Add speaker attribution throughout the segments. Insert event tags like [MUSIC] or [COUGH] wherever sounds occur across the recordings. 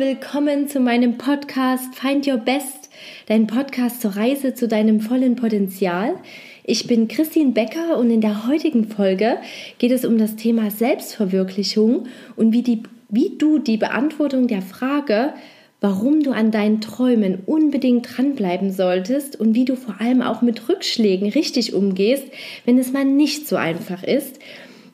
Speaker 1: willkommen zu meinem Podcast Find Your Best, dein Podcast zur Reise zu deinem vollen Potenzial. Ich bin Christine Becker und in der heutigen Folge geht es um das Thema Selbstverwirklichung und wie, die, wie du die Beantwortung der Frage, warum du an deinen Träumen unbedingt dranbleiben solltest und wie du vor allem auch mit Rückschlägen richtig umgehst, wenn es mal nicht so einfach ist.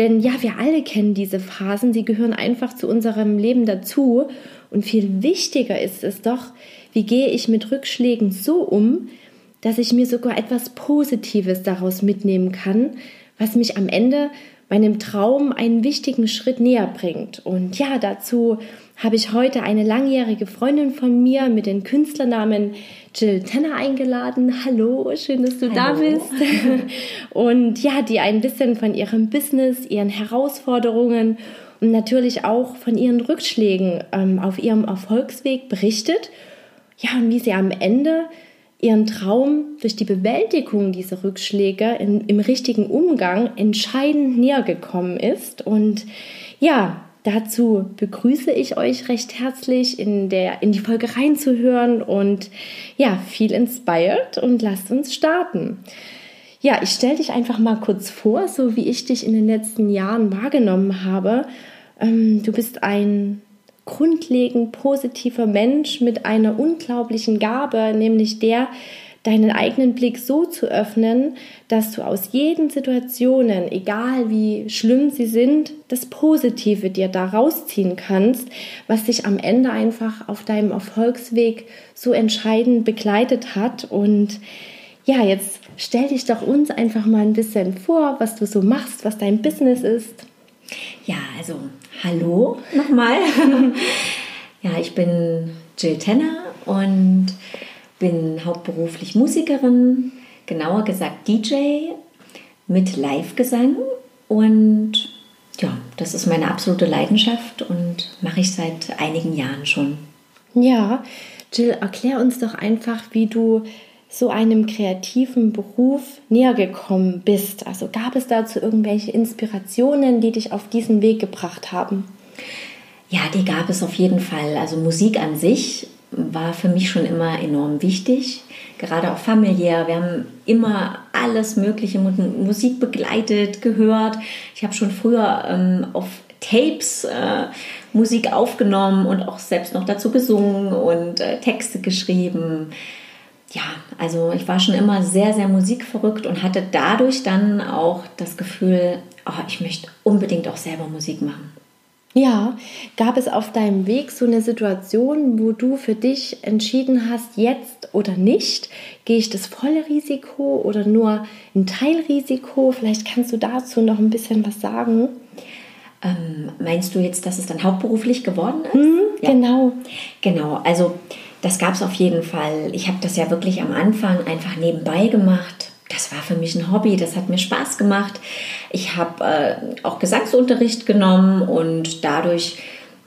Speaker 1: Denn ja, wir alle kennen diese Phasen, sie gehören einfach zu unserem Leben dazu. Und viel wichtiger ist es doch, wie gehe ich mit Rückschlägen so um, dass ich mir sogar etwas Positives daraus mitnehmen kann, was mich am Ende meinem Traum einen wichtigen Schritt näher bringt. Und ja, dazu habe ich heute eine langjährige Freundin von mir mit dem Künstlernamen Jill Tanner eingeladen. Hallo, schön, dass du Hallo. da bist. [LAUGHS] Und ja, die ein bisschen von ihrem Business, ihren Herausforderungen und natürlich auch von ihren Rückschlägen ähm, auf ihrem Erfolgsweg berichtet. Ja, und wie sie am Ende ihren Traum durch die Bewältigung dieser Rückschläge in, im richtigen Umgang entscheidend näher gekommen ist. Und ja, Dazu begrüße ich euch recht herzlich, in, der, in die Folge reinzuhören und ja, viel inspired und lasst uns starten. Ja, ich stelle dich einfach mal kurz vor, so wie ich dich in den letzten Jahren wahrgenommen habe. Ähm, du bist ein grundlegend positiver Mensch mit einer unglaublichen Gabe, nämlich der, deinen eigenen Blick so zu öffnen, dass du aus jeden Situationen, egal wie schlimm sie sind, das Positive dir da rausziehen kannst, was dich am Ende einfach auf deinem Erfolgsweg so entscheidend begleitet hat. Und ja, jetzt stell dich doch uns einfach mal ein bisschen vor, was du so machst, was dein Business ist.
Speaker 2: Ja, also hallo nochmal. [LAUGHS] ja, ich bin Jill Tenner und bin hauptberuflich Musikerin, genauer gesagt DJ mit Live-Gesang und ja, das ist meine absolute Leidenschaft und mache ich seit einigen Jahren schon.
Speaker 1: Ja, Jill, erklär uns doch einfach, wie du so einem kreativen Beruf näher gekommen bist. Also gab es dazu irgendwelche Inspirationen, die dich auf diesen Weg gebracht haben?
Speaker 2: Ja, die gab es auf jeden Fall. Also Musik an sich war für mich schon immer enorm wichtig, gerade auch familiär. Wir haben immer alles Mögliche mit Musik begleitet, gehört. Ich habe schon früher ähm, auf Tapes äh, Musik aufgenommen und auch selbst noch dazu gesungen und äh, Texte geschrieben. Ja, also ich war schon immer sehr, sehr musikverrückt und hatte dadurch dann auch das Gefühl, oh, ich möchte unbedingt auch selber Musik machen.
Speaker 1: Ja, gab es auf deinem Weg so eine Situation, wo du für dich entschieden hast, jetzt oder nicht? Gehe ich das volle Risiko oder nur ein Teilrisiko? Vielleicht kannst du dazu noch ein bisschen was sagen.
Speaker 2: Ähm, meinst du jetzt, dass es dann hauptberuflich geworden ist?
Speaker 1: Mhm, ja. Genau.
Speaker 2: Genau, also das gab es auf jeden Fall. Ich habe das ja wirklich am Anfang einfach nebenbei gemacht das war für mich ein Hobby, das hat mir Spaß gemacht. Ich habe äh, auch Gesangsunterricht genommen und dadurch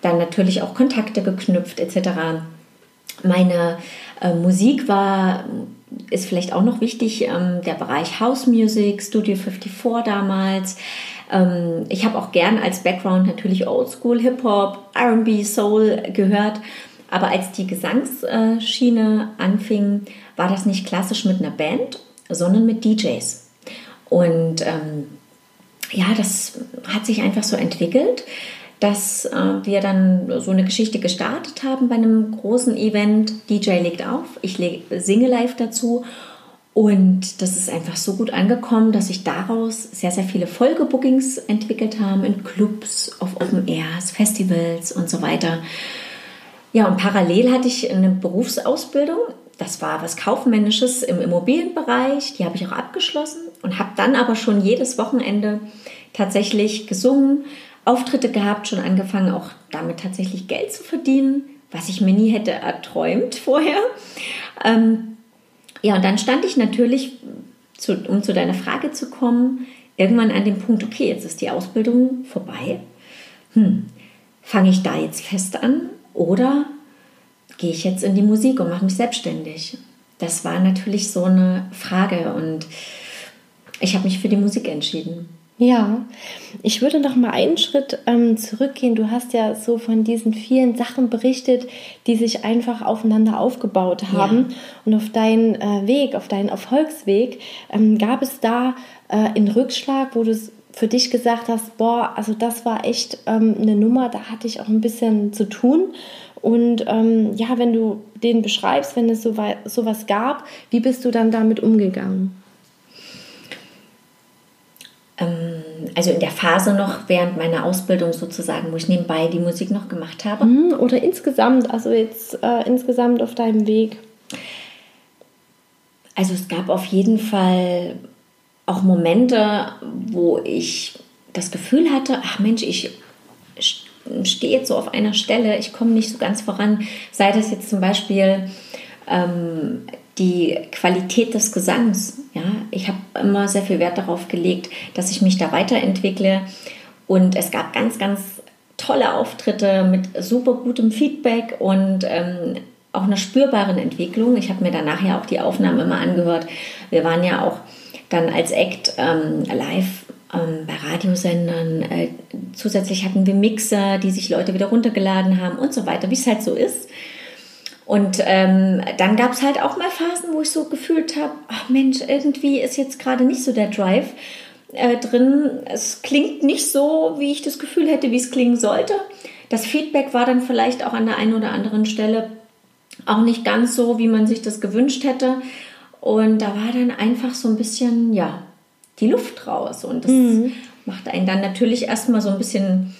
Speaker 2: dann natürlich auch Kontakte geknüpft etc. Meine äh, Musik war, ist vielleicht auch noch wichtig, ähm, der Bereich House Music, Studio 54 damals. Ähm, ich habe auch gern als Background natürlich Oldschool, Hip-Hop, RB, Soul gehört. Aber als die Gesangsschiene anfing, war das nicht klassisch mit einer Band, sondern mit DJs. Und ähm, ja, das hat sich einfach so entwickelt, dass äh, wir dann so eine Geschichte gestartet haben bei einem großen Event. DJ legt auf, ich singe live dazu. Und das ist einfach so gut angekommen, dass sich daraus sehr, sehr viele Folgebookings entwickelt haben in Clubs, auf Open Airs, Festivals und so weiter. Ja, und parallel hatte ich eine Berufsausbildung das war was Kaufmännisches im Immobilienbereich, die habe ich auch abgeschlossen und habe dann aber schon jedes Wochenende tatsächlich gesungen, Auftritte gehabt, schon angefangen auch damit tatsächlich Geld zu verdienen, was ich mir nie hätte erträumt [LAUGHS] vorher. Ähm, ja, und dann stand ich natürlich, zu, um zu deiner Frage zu kommen, irgendwann an dem Punkt, okay, jetzt ist die Ausbildung vorbei. Hm, fange ich da jetzt fest an oder gehe ich jetzt in die Musik und mache mich selbstständig? Das war natürlich so eine Frage und ich habe mich für die Musik entschieden.
Speaker 1: Ja, ich würde noch mal einen Schritt ähm, zurückgehen. Du hast ja so von diesen vielen Sachen berichtet, die sich einfach aufeinander aufgebaut haben. Ja. Und auf deinen äh, Weg, auf deinen Erfolgsweg, ähm, gab es da äh, einen Rückschlag, wo du für dich gesagt hast, boah, also das war echt ähm, eine Nummer, da hatte ich auch ein bisschen zu tun. Und ähm, ja, wenn du den beschreibst, wenn es so sowas gab, wie bist du dann damit umgegangen?
Speaker 2: Ähm, also in der Phase noch während meiner Ausbildung sozusagen, wo ich nebenbei die Musik noch gemacht habe.
Speaker 1: Mhm, oder insgesamt, also jetzt äh, insgesamt auf deinem Weg.
Speaker 2: Also es gab auf jeden Fall auch Momente, wo ich das Gefühl hatte, ach Mensch, ich stehe jetzt so auf einer Stelle, ich komme nicht so ganz voran. Sei das jetzt zum Beispiel ähm, die Qualität des Gesangs. Ja, ich habe immer sehr viel Wert darauf gelegt, dass ich mich da weiterentwickle. Und es gab ganz, ganz tolle Auftritte mit super gutem Feedback und ähm, auch einer spürbaren Entwicklung. Ich habe mir danach ja auch die Aufnahmen immer angehört. Wir waren ja auch dann als Act ähm, live ähm, bei Radiosendern. Äh, zusätzlich hatten wir Mixer, die sich Leute wieder runtergeladen haben und so weiter, wie es halt so ist. Und ähm, dann gab es halt auch mal Phasen, wo ich so gefühlt habe, ach Mensch, irgendwie ist jetzt gerade nicht so der Drive äh, drin. Es klingt nicht so, wie ich das Gefühl hätte, wie es klingen sollte. Das Feedback war dann vielleicht auch an der einen oder anderen Stelle auch nicht ganz so, wie man sich das gewünscht hätte. Und da war dann einfach so ein bisschen, ja, die Luft raus. Und das mhm. macht einen dann natürlich erstmal so ein bisschen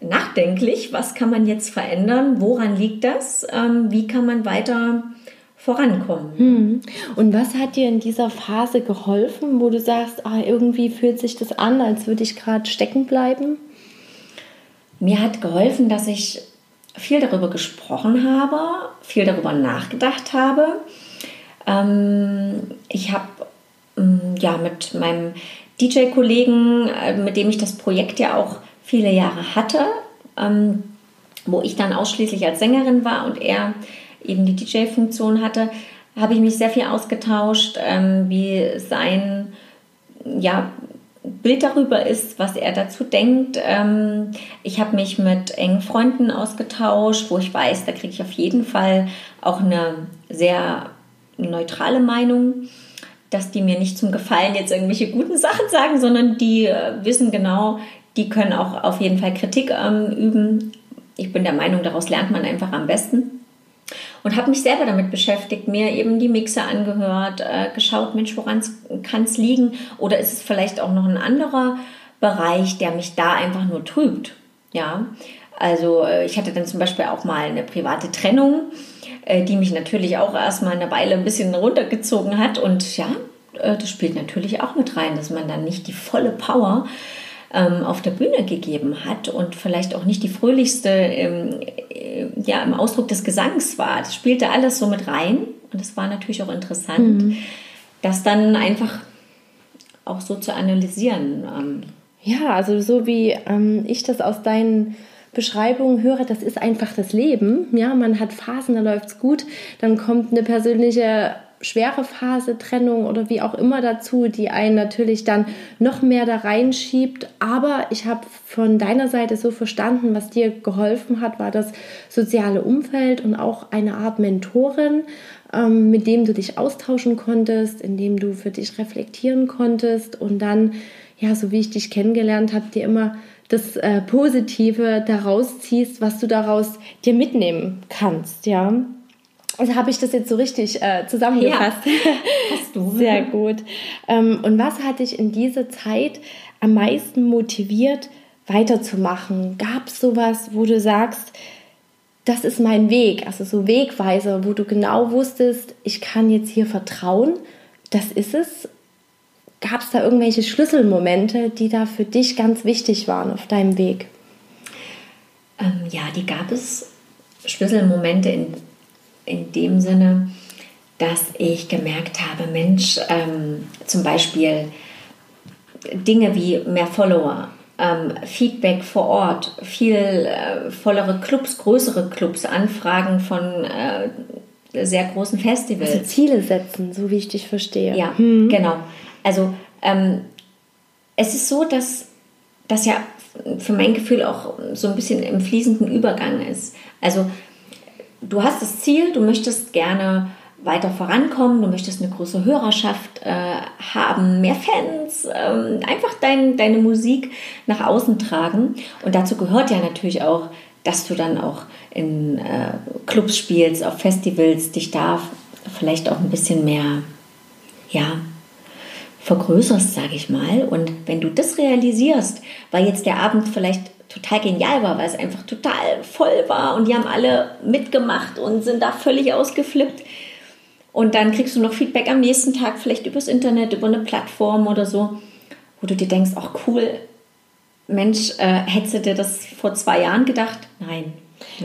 Speaker 2: nachdenklich. Was kann man jetzt verändern? Woran liegt das? Ähm, wie kann man weiter vorankommen?
Speaker 1: Mhm. Und was hat dir in dieser Phase geholfen, wo du sagst, ah, irgendwie fühlt sich das an, als würde ich gerade stecken bleiben?
Speaker 2: Mir hat geholfen, dass ich viel darüber gesprochen habe, viel darüber nachgedacht habe ähm, ich habe ja mit meinem DJ-Kollegen, äh, mit dem ich das Projekt ja auch viele Jahre hatte, ähm, wo ich dann ausschließlich als Sängerin war und er eben die DJ-Funktion hatte, habe ich mich sehr viel ausgetauscht, ähm, wie sein ja, Bild darüber ist, was er dazu denkt. Ähm, ich habe mich mit engen Freunden ausgetauscht, wo ich weiß, da kriege ich auf jeden Fall auch eine sehr neutrale Meinung, dass die mir nicht zum Gefallen jetzt irgendwelche guten Sachen sagen, sondern die äh, wissen genau, die können auch auf jeden Fall Kritik ähm, üben. Ich bin der Meinung, daraus lernt man einfach am besten. Und habe mich selber damit beschäftigt, mir eben die Mixer angehört, äh, geschaut, Mensch, woran kann es liegen? Oder ist es vielleicht auch noch ein anderer Bereich, der mich da einfach nur trübt? Ja, also äh, ich hatte dann zum Beispiel auch mal eine private Trennung äh, die mich natürlich auch erstmal eine Weile ein bisschen runtergezogen hat. Und ja, äh, das spielt natürlich auch mit rein, dass man dann nicht die volle Power ähm, auf der Bühne gegeben hat und vielleicht auch nicht die fröhlichste ähm, äh, ja, im Ausdruck des Gesangs war. Das spielte alles so mit rein und es war natürlich auch interessant, mhm. das dann einfach auch so zu analysieren.
Speaker 1: Ähm. Ja, also so wie ähm, ich das aus deinen Beschreibungen höre, das ist einfach das Leben. Ja, man hat Phasen, da läuft es gut, dann kommt eine persönliche schwere Phase, Trennung oder wie auch immer dazu, die einen natürlich dann noch mehr da reinschiebt. Aber ich habe von deiner Seite so verstanden, was dir geholfen hat, war das soziale Umfeld und auch eine Art Mentorin, ähm, mit dem du dich austauschen konntest, in dem du für dich reflektieren konntest und dann, ja, so wie ich dich kennengelernt habe, dir immer das äh, Positive daraus ziehst, was du daraus dir mitnehmen kannst, ja. Also habe ich das jetzt so richtig äh, zusammengefasst. Ja, [LAUGHS] hast du. Sehr gut. Ähm, und was hat dich in dieser Zeit am meisten motiviert, weiterzumachen? Gab es sowas, wo du sagst, das ist mein Weg, also so Wegweiser, wo du genau wusstest, ich kann jetzt hier vertrauen, das ist es Gab es da irgendwelche Schlüsselmomente, die da für dich ganz wichtig waren auf deinem Weg?
Speaker 2: Ähm, ja, die gab es. Schlüsselmomente in, in dem Sinne, dass ich gemerkt habe, Mensch, ähm, zum Beispiel Dinge wie mehr Follower, ähm, Feedback vor Ort, viel äh, vollere Clubs, größere Clubs, Anfragen von äh, sehr großen Festivals. Also
Speaker 1: Ziele setzen, so wie ich dich verstehe.
Speaker 2: Ja, hm. genau. Also ähm, es ist so, dass das ja für mein Gefühl auch so ein bisschen im fließenden Übergang ist. Also du hast das Ziel, du möchtest gerne weiter vorankommen, du möchtest eine große Hörerschaft äh, haben, mehr Fans, ähm, einfach dein, deine Musik nach außen tragen. Und dazu gehört ja natürlich auch, dass du dann auch in äh, Clubs spielst, auf Festivals, dich da vielleicht auch ein bisschen mehr, ja, vergrößerst, sage ich mal. Und wenn du das realisierst, weil jetzt der Abend vielleicht total genial war, weil es einfach total voll war und die haben alle mitgemacht und sind da völlig ausgeflippt. Und dann kriegst du noch Feedback am nächsten Tag, vielleicht übers Internet, über eine Plattform oder so, wo du dir denkst, ach cool, Mensch, äh, hättest du dir das vor zwei Jahren gedacht? Nein.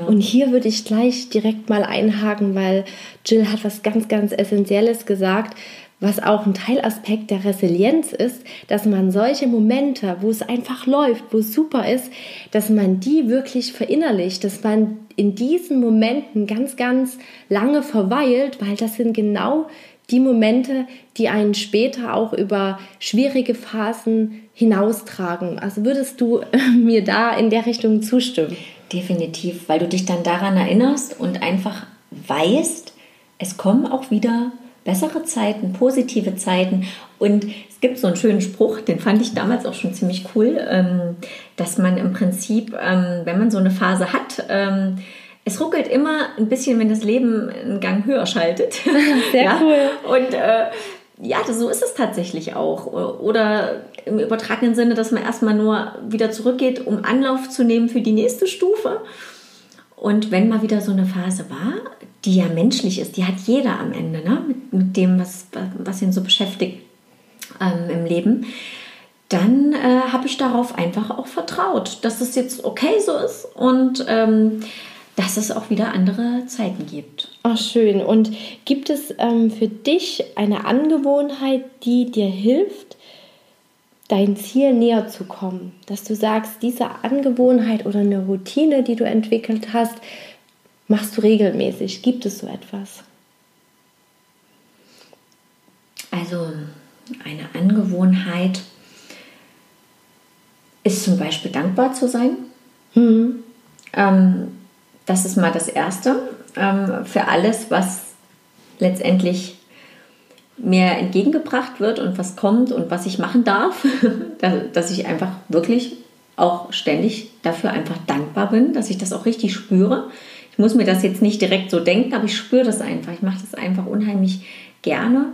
Speaker 1: Und hier würde ich gleich direkt mal einhaken, weil Jill hat was ganz, ganz Essentielles gesagt was auch ein Teilaspekt der Resilienz ist, dass man solche Momente, wo es einfach läuft, wo es super ist, dass man die wirklich verinnerlicht, dass man in diesen Momenten ganz, ganz lange verweilt, weil das sind genau die Momente, die einen später auch über schwierige Phasen hinaustragen. Also würdest du [LAUGHS] mir da in der Richtung zustimmen?
Speaker 2: Definitiv, weil du dich dann daran erinnerst und einfach weißt, es kommen auch wieder bessere Zeiten, positive Zeiten. Und es gibt so einen schönen Spruch, den fand ich damals auch schon ziemlich cool, ähm, dass man im Prinzip, ähm, wenn man so eine Phase hat, ähm, es ruckelt immer ein bisschen, wenn das Leben einen Gang höher schaltet. [LAUGHS] Sehr ja? cool. Und äh, ja, so ist es tatsächlich auch. Oder im übertragenen Sinne, dass man erstmal nur wieder zurückgeht, um Anlauf zu nehmen für die nächste Stufe. Und wenn mal wieder so eine Phase war, die ja menschlich ist, die hat jeder am Ende, ne? mit, mit dem, was, was ihn so beschäftigt ähm, im Leben, dann äh, habe ich darauf einfach auch vertraut, dass es jetzt okay so ist und ähm, dass es auch wieder andere Zeiten gibt.
Speaker 1: Ach, schön. Und gibt es ähm, für dich eine Angewohnheit, die dir hilft, dein Ziel näher zu kommen? Dass du sagst, diese Angewohnheit oder eine Routine, die du entwickelt hast, machst du regelmäßig? Gibt es so etwas?
Speaker 2: Also eine Angewohnheit ist zum Beispiel dankbar zu sein. Mhm. Ähm, das ist mal das Erste. Ähm, für alles, was letztendlich mir entgegengebracht wird und was kommt und was ich machen darf, [LAUGHS] dass ich einfach wirklich auch ständig dafür einfach dankbar bin, dass ich das auch richtig spüre. Ich muss mir das jetzt nicht direkt so denken, aber ich spüre das einfach. Ich mache das einfach unheimlich gerne.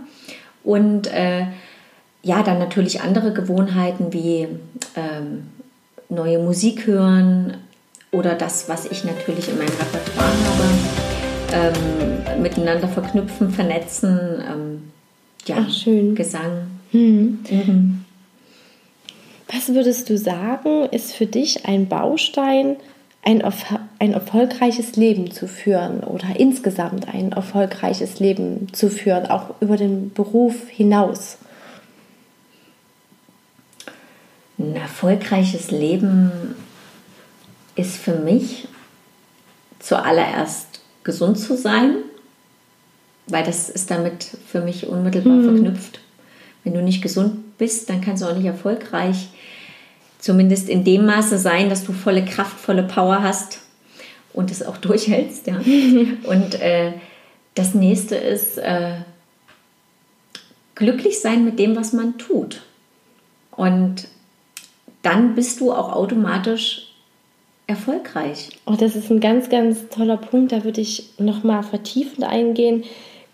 Speaker 2: Und äh, ja, dann natürlich andere Gewohnheiten wie ähm, neue Musik hören oder das, was ich natürlich in meinem Repertoire habe, ähm, miteinander verknüpfen, vernetzen. Ähm, ja, Ach, schön. Gesang. Hm. Mhm.
Speaker 1: Was würdest du sagen, ist für dich ein Baustein, ein, ein erfolgreiches Leben zu führen oder insgesamt ein erfolgreiches Leben zu führen, auch über den Beruf hinaus?
Speaker 2: Ein erfolgreiches Leben ist für mich zuallererst gesund zu sein, weil das ist damit für mich unmittelbar mhm. verknüpft. Wenn du nicht gesund bist, dann kannst du auch nicht erfolgreich, zumindest in dem Maße sein, dass du volle Kraft, volle Power hast und es auch [LAUGHS] durchhältst. Ja. [LAUGHS] und äh, das nächste ist äh, glücklich sein mit dem, was man tut. Und dann bist du auch automatisch erfolgreich.
Speaker 1: Oh, das ist ein ganz, ganz toller Punkt. Da würde ich nochmal vertiefend eingehen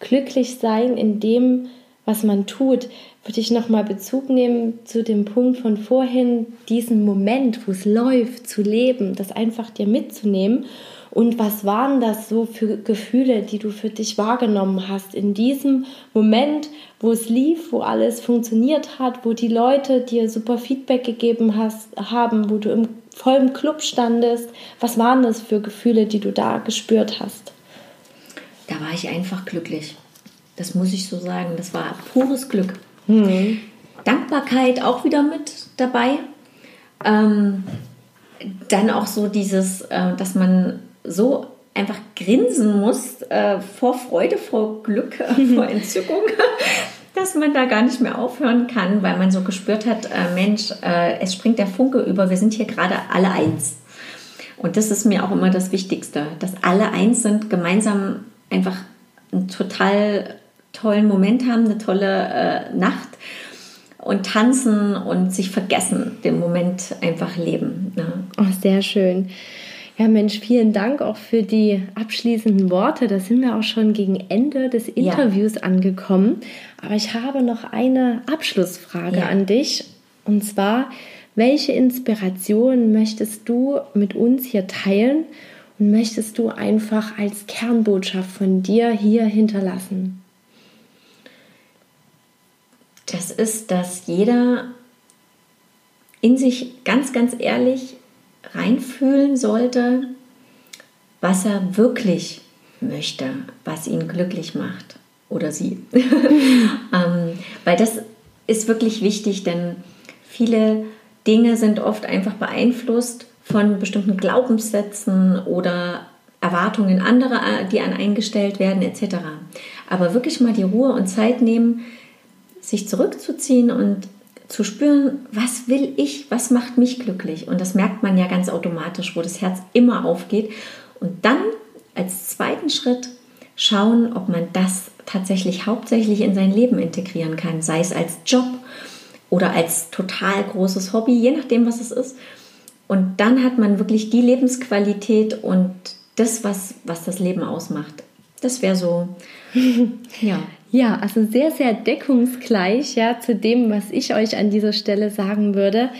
Speaker 1: glücklich sein in dem, was man tut, würde ich nochmal Bezug nehmen zu dem Punkt von vorhin, diesen Moment, wo es läuft, zu leben, das einfach dir mitzunehmen. Und was waren das so für Gefühle, die du für dich wahrgenommen hast in diesem Moment, wo es lief, wo alles funktioniert hat, wo die Leute dir super Feedback gegeben hast, haben, wo du im vollen Club standest? Was waren das für Gefühle, die du da gespürt hast?
Speaker 2: da war ich einfach glücklich. Das muss ich so sagen. Das war pures Glück. Mhm. Dankbarkeit auch wieder mit dabei. Ähm, dann auch so dieses, äh, dass man so einfach grinsen muss äh, vor Freude, vor Glück, [LAUGHS] vor Entzückung. Das [LAUGHS] dass man da gar nicht mehr aufhören kann, weil man so gespürt hat, äh, Mensch, äh, es springt der Funke über, wir sind hier gerade alle eins. Und das ist mir auch immer das Wichtigste, dass alle eins sind, gemeinsam einfach einen total tollen Moment haben, eine tolle äh, Nacht und tanzen und sich vergessen, den Moment einfach leben.
Speaker 1: Ne? Oh, sehr schön. Ja, Mensch, vielen Dank auch für die abschließenden Worte. Da sind wir auch schon gegen Ende des Interviews ja. angekommen. Aber ich habe noch eine Abschlussfrage ja. an dich. Und zwar, welche Inspiration möchtest du mit uns hier teilen und möchtest du einfach als Kernbotschaft von dir hier hinterlassen?
Speaker 2: Das ist, dass jeder in sich ganz, ganz ehrlich reinfühlen sollte, was er wirklich möchte, was ihn glücklich macht oder sie. [LAUGHS] ähm, weil das ist wirklich wichtig, denn viele Dinge sind oft einfach beeinflusst von bestimmten Glaubenssätzen oder Erwartungen anderer, die an eingestellt werden etc. Aber wirklich mal die Ruhe und Zeit nehmen, sich zurückzuziehen und zu spüren, was will ich, was macht mich glücklich. Und das merkt man ja ganz automatisch, wo das Herz immer aufgeht. Und dann als zweiten Schritt schauen, ob man das tatsächlich hauptsächlich in sein Leben integrieren kann, sei es als Job oder als total großes Hobby, je nachdem, was es ist. Und dann hat man wirklich die Lebensqualität und das, was, was das Leben ausmacht. Das wäre so, [LAUGHS]
Speaker 1: ja. Ja, also sehr, sehr deckungsgleich ja, zu dem, was ich euch an dieser Stelle sagen würde.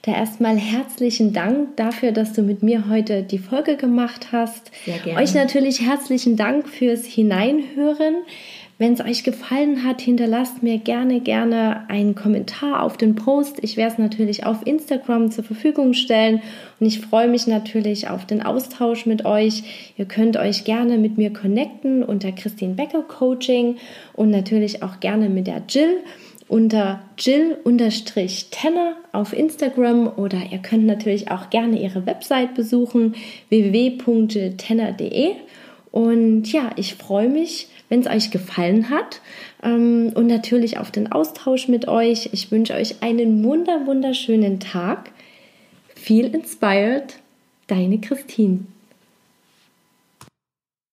Speaker 1: Da erstmal herzlichen Dank dafür, dass du mit mir heute die Folge gemacht hast. Sehr gerne. Euch natürlich herzlichen Dank fürs Hineinhören. Wenn es euch gefallen hat, hinterlasst mir gerne, gerne einen Kommentar auf den Post. Ich werde es natürlich auf Instagram zur Verfügung stellen und ich freue mich natürlich auf den Austausch mit euch. Ihr könnt euch gerne mit mir connecten unter Christine Becker Coaching und natürlich auch gerne mit der Jill unter Jill-Tenner auf Instagram oder ihr könnt natürlich auch gerne ihre Website besuchen www.tenner.de und ja, ich freue mich, wenn es euch gefallen hat ähm, und natürlich auf den Austausch mit euch. Ich wünsche euch einen wunder wunderschönen Tag. Feel inspired, deine Christine.